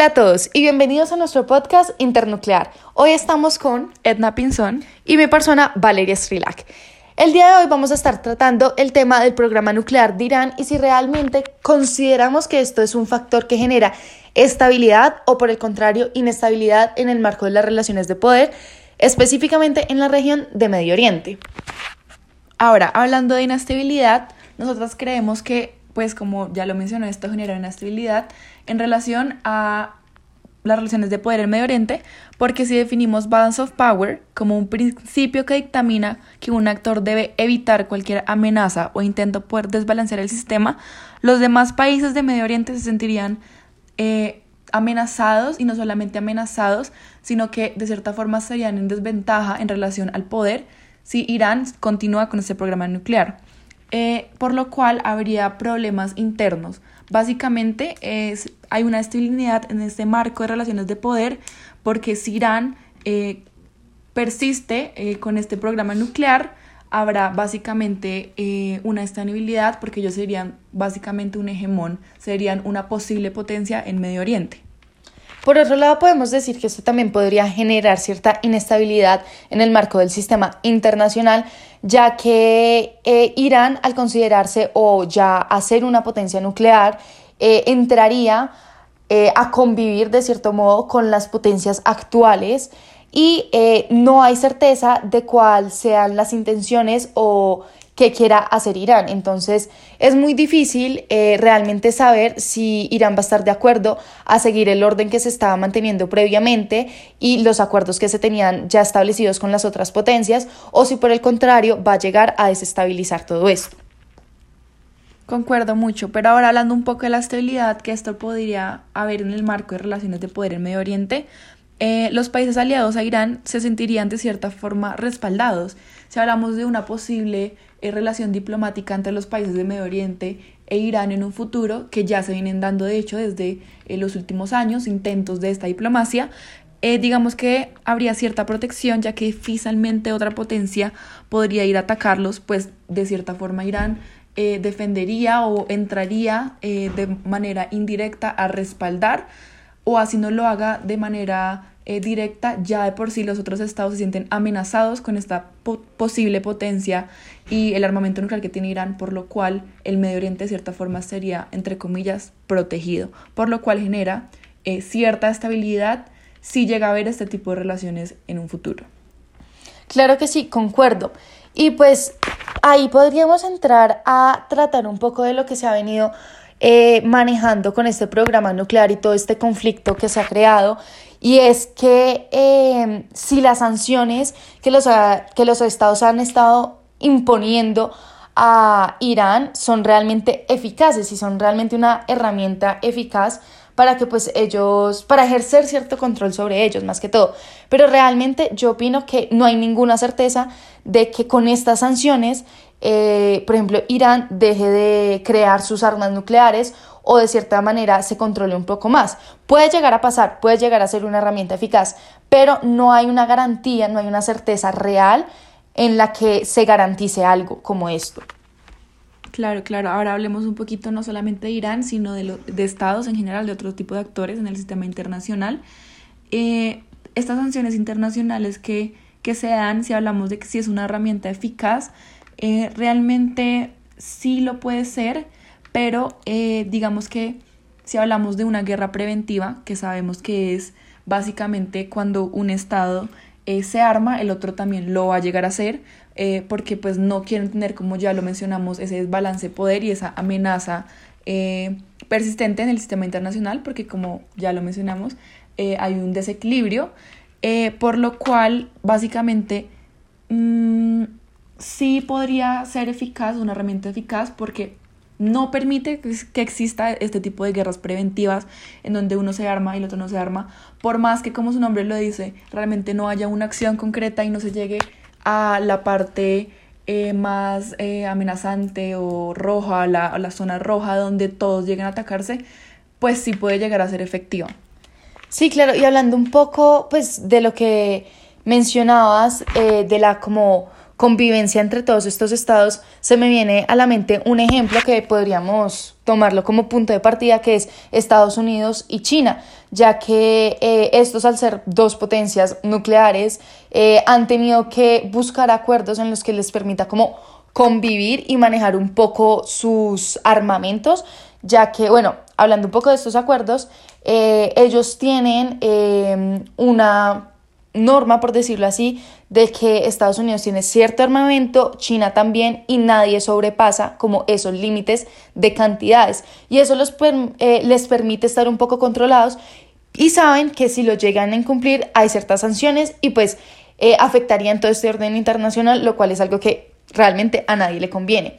Hola a todos y bienvenidos a nuestro podcast Internuclear. Hoy estamos con Edna Pinzón y mi persona Valeria Strilak. El día de hoy vamos a estar tratando el tema del programa nuclear de Irán y si realmente consideramos que esto es un factor que genera estabilidad o por el contrario inestabilidad en el marco de las relaciones de poder, específicamente en la región de Medio Oriente. Ahora, hablando de inestabilidad, nosotras creemos que, pues como ya lo mencioné, esto genera inestabilidad en relación a las relaciones de poder en Medio Oriente, porque si definimos balance of power como un principio que dictamina que un actor debe evitar cualquier amenaza o intento poder desbalancear el sistema, los demás países de Medio Oriente se sentirían eh, amenazados y no solamente amenazados, sino que de cierta forma estarían en desventaja en relación al poder si Irán continúa con este programa nuclear. Eh, por lo cual habría problemas internos. Básicamente es, hay una estabilidad en este marco de relaciones de poder porque si Irán eh, persiste eh, con este programa nuclear, habrá básicamente una estabilidad porque ellos serían básicamente un hegemón, serían una posible potencia en Medio Oriente. Por otro lado, podemos decir que esto también podría generar cierta inestabilidad en el marco del sistema internacional, ya que eh, Irán, al considerarse o ya hacer una potencia nuclear, eh, entraría eh, a convivir de cierto modo con las potencias actuales y no hay certeza de cuáles sean las intenciones o que quiera hacer Irán. Entonces es muy difícil eh, realmente saber si Irán va a estar de acuerdo a seguir el orden que se estaba manteniendo previamente y los acuerdos que se tenían ya establecidos con las otras potencias o si por el contrario va a llegar a desestabilizar todo esto. Concuerdo mucho, pero ahora hablando un poco de la estabilidad que esto podría haber en el marco de relaciones de poder en Medio Oriente, eh, los países aliados a Irán se sentirían de cierta forma respaldados. Si hablamos de una posible relación diplomática entre los países de Medio Oriente e Irán en un futuro, que ya se vienen dando de hecho desde eh, los últimos años, intentos de esta diplomacia, eh, digamos que habría cierta protección, ya que difícilmente otra potencia podría ir a atacarlos, pues de cierta forma Irán defendería o entraría de manera indirecta a respaldar, o así no lo haga de manera directa, ya de por sí los otros estados se sienten amenazados con esta posible potencia y el armamento nuclear que tiene Irán, por lo cual el Medio Oriente de cierta forma sería, entre comillas, protegido, por lo cual genera eh, cierta estabilidad si llega a haber este tipo de relaciones en un futuro. Claro que sí, concuerdo. Y pues ahí podríamos entrar a tratar un poco de lo que se ha venido eh, manejando con este programa nuclear y todo este conflicto que se ha creado. Y es que eh, si las sanciones que los, que los estados han estado imponiendo a Irán son realmente eficaces y son realmente una herramienta eficaz para que pues ellos, para ejercer cierto control sobre ellos más que todo. Pero realmente yo opino que no hay ninguna certeza de que con estas sanciones, eh, por ejemplo, Irán deje de crear sus armas nucleares o de cierta manera se controle un poco más. Puede llegar a pasar, puede llegar a ser una herramienta eficaz, pero no hay una garantía, no hay una certeza real en la que se garantice algo como esto. Claro, claro. Ahora hablemos un poquito no solamente de Irán, sino de, de estados en general, de otro tipo de actores en el sistema internacional. Eh, estas sanciones internacionales que, que, se dan, si hablamos de que si es una herramienta eficaz, eh, realmente sí lo puede ser, pero eh, digamos que si hablamos de una guerra preventiva, que sabemos que es básicamente cuando un Estado eh, se arma, el otro también lo va a llegar a hacer, porque pues no quieren tener, como ya lo mencionamos, ese desbalance de poder y esa amenaza persistente en el sistema internacional, porque como ya lo mencionamos, hay un desequilibrio, por lo cual básicamente mm, sí podría ser eficaz, una herramienta eficaz, porque no permite que exista este tipo de guerras preventivas en donde uno se arma y el otro no se arma, por más que como su nombre lo dice, realmente no haya una acción concreta y no se llegue a la parte eh, más eh, amenazante o roja, la, la zona roja donde todos lleguen a atacarse, pues sí puede llegar a ser efectiva. Sí, claro, y hablando un poco pues de lo que mencionabas, eh, de la como convivencia entre todos estos estados, se me viene a la mente un ejemplo que podríamos tomarlo como punto de partida, que es Estados Unidos y China, ya que eh, estos, al ser dos potencias nucleares, eh, han tenido que buscar acuerdos en los que les permita como convivir y manejar un poco sus armamentos, ya que, bueno, hablando un poco de estos acuerdos, eh, ellos tienen una norma, por decirlo así, de que Estados Unidos tiene cierto armamento, China también, y nadie sobrepasa como esos límites de cantidades. Y eso los, eh, les permite estar un poco controlados y saben que si lo llegan a incumplir hay ciertas sanciones y pues eh, afectarían todo este orden internacional, lo cual es algo que realmente a nadie le conviene.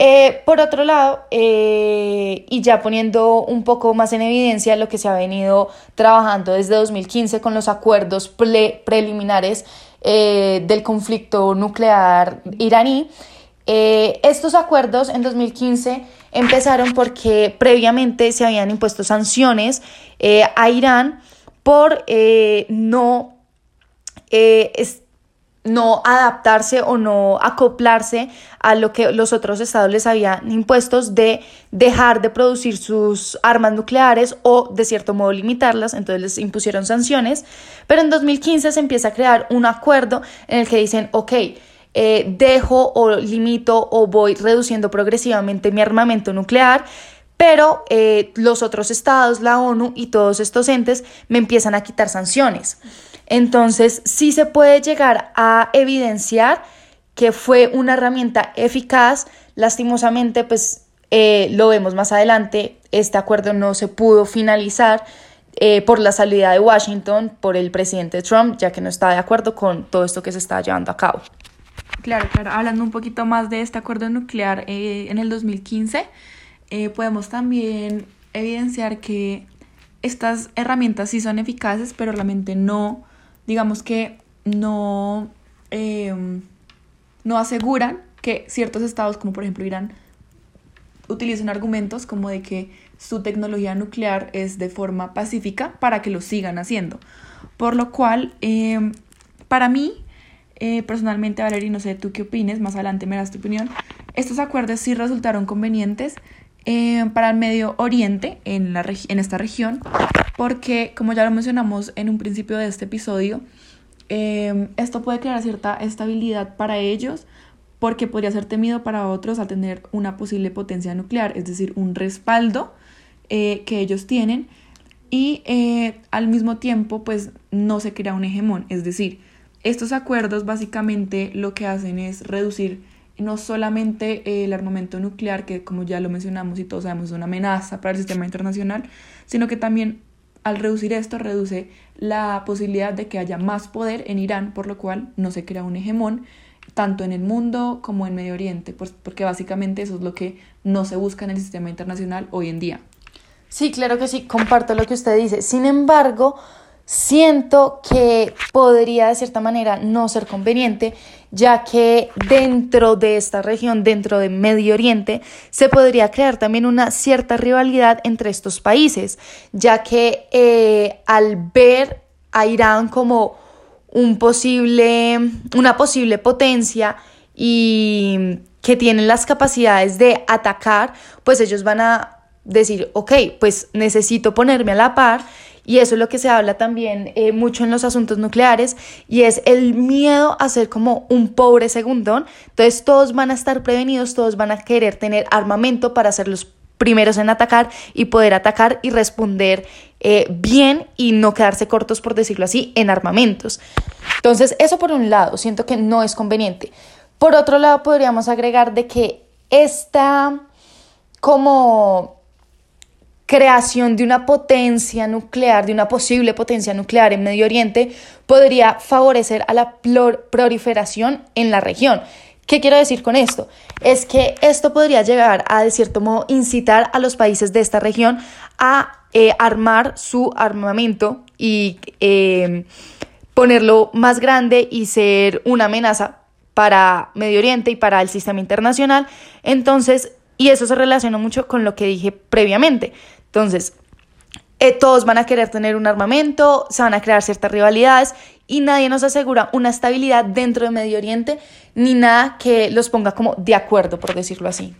Eh, por otro lado, eh, y ya poniendo un poco más en evidencia lo que se ha venido trabajando desde 2015 con los acuerdos preliminares eh, del conflicto nuclear iraní, estos acuerdos en 2015 empezaron porque previamente se habían impuesto sanciones a Irán por no no adaptarse o no acoplarse a lo que los otros estados les habían impuestos de dejar de producir sus armas nucleares o de cierto modo limitarlas, entonces les impusieron sanciones, pero en 2015 se empieza a crear un acuerdo en el que dicen, ok, eh, dejo o limito o voy reduciendo progresivamente mi armamento nuclear, pero eh, los otros estados, la ONU y todos estos entes me empiezan a quitar sanciones. Entonces, sí se puede llegar a evidenciar que fue una herramienta eficaz. Lastimosamente, pues eh, lo vemos más adelante, este acuerdo no se pudo finalizar eh, por la salida de Washington por el presidente Trump, ya que no está de acuerdo con todo esto que se está llevando a cabo. Claro, claro. Hablando un poquito más de este acuerdo nuclear eh, en el 2015, podemos también evidenciar que estas herramientas sí son eficaces, pero realmente no digamos que no, em, no aseguran que ciertos estados, como por ejemplo Irán, utilicen argumentos como de que su tecnología nuclear es de forma pacífica para que lo sigan haciendo. Por lo cual, em, para mí, eh, personalmente, Valeria, no sé tú qué opines, más adelante me das tu opinión, estos acuerdos sí resultaron convenientes em, para el Medio Oriente, en, la en esta región, porque como ya lo mencionamos en un principio de este episodio, em, esto puede crear cierta estabilidad para ellos porque podría ser temido para otros al tener una posible potencia nuclear, es decir, un respaldo eh, que ellos tienen. Y eh, al mismo tiempo pues no se crea un hegemón, es decir, estos acuerdos básicamente lo que hacen es reducir no solamente el armamento nuclear, que como ya lo mencionamos y todos sabemos es una amenaza para el sistema internacional, sino que también al reducir esto, reduce la posibilidad de que haya más poder en Irán, por lo cual no se crea un hegemón tanto en el mundo como en Medio Oriente, porque básicamente eso es lo que no se busca en el sistema internacional hoy en día. Sí, claro que sí, comparto lo que usted dice. Sin embargo, siento que podría de cierta manera no ser conveniente, ya que dentro de esta región, dentro de Medio Oriente, se podría crear también una cierta rivalidad entre estos países, ya que eh, al ver a Irán como un posible, una posible potencia y que tienen las capacidades de atacar, pues ellos van a decir, ok, pues necesito ponerme a la par y eso es lo que se habla también eh, mucho en los asuntos nucleares y es el miedo a ser como un pobre segundón. Entonces todos van a estar prevenidos, todos van a querer tener armamento para ser los primeros en atacar y poder atacar y responder eh, bien y no quedarse cortos, por decirlo así, en armamentos. Entonces, eso por un lado, siento que no es conveniente. Por otro lado, podríamos agregar de que esta como creación de una potencia nuclear, de una posible potencia nuclear en Medio Oriente, podría favorecer a la proliferación en la región. ¿Qué quiero decir con esto? Es que esto podría llegar a, de cierto modo, incitar a los países de esta región a eh, armar su armamento y em, ponerlo más grande y ser una amenaza para Medio Oriente y para el sistema internacional. Entonces, y eso se relaciona mucho con lo que dije previamente. Entonces, eh, todos van a querer tener un armamento, se van a crear ciertas rivalidades y nadie nos asegura una estabilidad dentro de Medio Oriente ni nada que los ponga como de acuerdo, por decirlo así.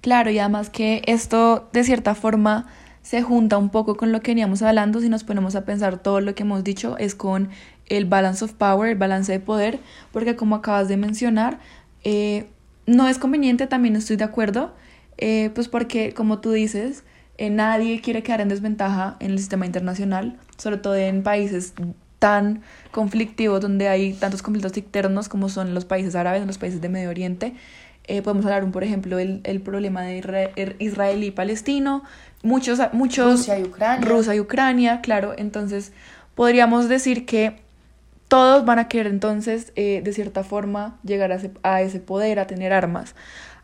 Claro, y además que esto de cierta forma se junta un poco con lo que veníamos hablando, si nos ponemos a pensar todo lo que hemos dicho es con el balance of power, el balance de poder, porque como acabas de mencionar, eh, no es conveniente, también estoy de acuerdo, eh, pues porque como tú dices, eh, nadie quiere quedar en desventaja en el sistema internacional, sobre todo en países tan conflictivos donde hay tantos conflictos internos como son los países árabes, los países de Medio Oriente. podemos hablar, por ejemplo, el, el problema de er, Israel y Palestino, muchos, muchos... Rusia y Ucrania. Rusia y Ucrania, claro. Entonces, podríamos decir que todos van a querer entonces, eh, de cierta forma, llegar a ese, a ese, poder, a tener armas.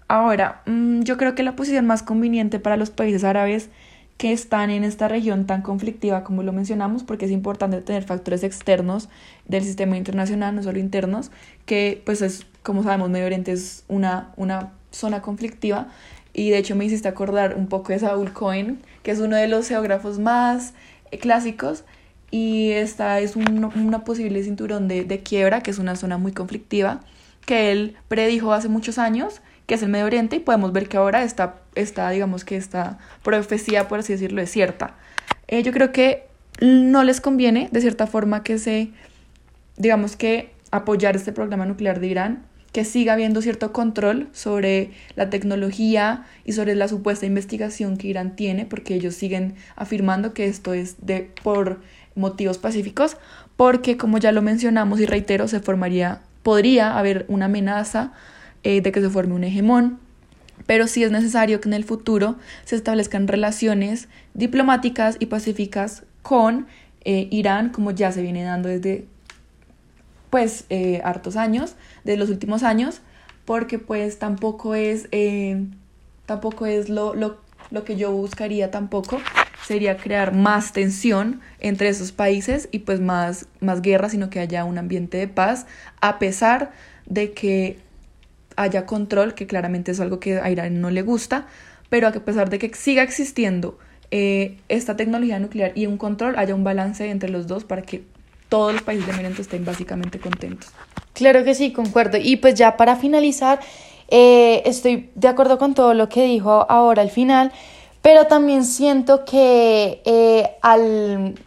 Ahora, mm, yo creo que la posición más conveniente para los países árabes que están en esta región tan conflictiva como lo mencionamos, porque es importante tener factores externos del sistema internacional, no solo internos, que pues es, como sabemos, Medio Oriente es una, una zona conflictiva, y de hecho me hiciste acordar un poco de Saul Cohen, que es uno de los geógrafos más eh, clásicos, y esta es un, una posible cinturón de, de, quiebra, que es una zona muy conflictiva, que él predijo hace muchos años, que es el Medio Oriente, y podemos ver que ahora está, está digamos que esta profecía, por así decirlo, es cierta. Eh, yo creo que no les conviene, de cierta forma, que se, digamos que apoyar este programa nuclear de Irán, que siga habiendo cierto control sobre la tecnología y sobre la supuesta investigación que Irán tiene, porque ellos siguen afirmando que esto es de por motivos pacíficos, porque como ya lo mencionamos y reitero, se formaría, podría haber una amenaza eh, de que se forme un hegemón, pero sí es necesario que en el futuro se establezcan relaciones diplomáticas y pacíficas con eh, Irán, como ya se viene dando desde pues eh, hartos años, de los últimos años, porque pues tampoco es, tampoco es lo, lo, lo que yo buscaría tampoco, sería crear más tensión entre esos países y pues más, más guerra, sino que haya un ambiente de paz, a pesar de que haya control, que claramente es algo que a Irán no le gusta, pero a pesar de que siga existiendo eh, esta tecnología nuclear y un control, haya un balance entre los dos para que todos los países de Medio estén básicamente contentos. Claro que sí, concuerdo. Y pues ya para finalizar, eh, estoy de acuerdo con todo lo que dijo ahora al final, pero también siento que eh,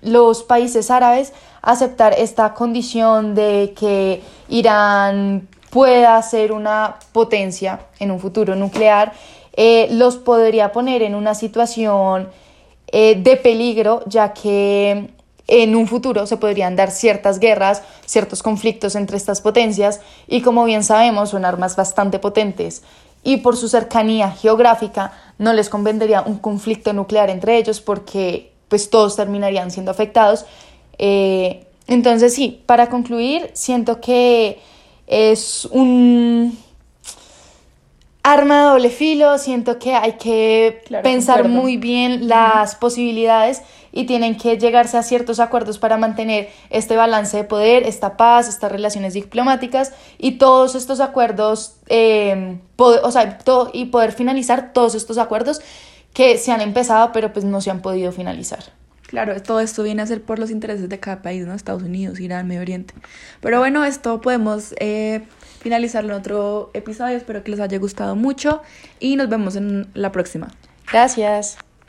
los países árabes aceptar esta condición de que Irán pueda ser una potencia en un futuro nuclear, eh, los podría poner en una situación de peligro, ya que en un futuro se podrían dar ciertas guerras, ciertos conflictos entre estas potencias y como bien sabemos son armas bastante potentes y por su cercanía geográfica no les convendría un conflicto nuclear entre ellos porque pues todos terminarían siendo afectados. Eh, entonces sí, para concluir, siento que es un arma de doble filo, siento que hay que pensar muy bien las posibilidades y tienen que llegarse a ciertos acuerdos para mantener este balance de poder, esta paz, estas relaciones diplomáticas y todos estos acuerdos, eh, o sea, y poder finalizar todos estos acuerdos que se han empezado pero pues no se han podido finalizar. Claro, todo esto viene a ser por los intereses de cada país, ¿no? Estados Unidos, Irán, Medio Oriente. Pero bueno, esto podemos eh, finalizarlo en otro episodio. Espero que les haya gustado mucho y nos vemos en la próxima. Gracias.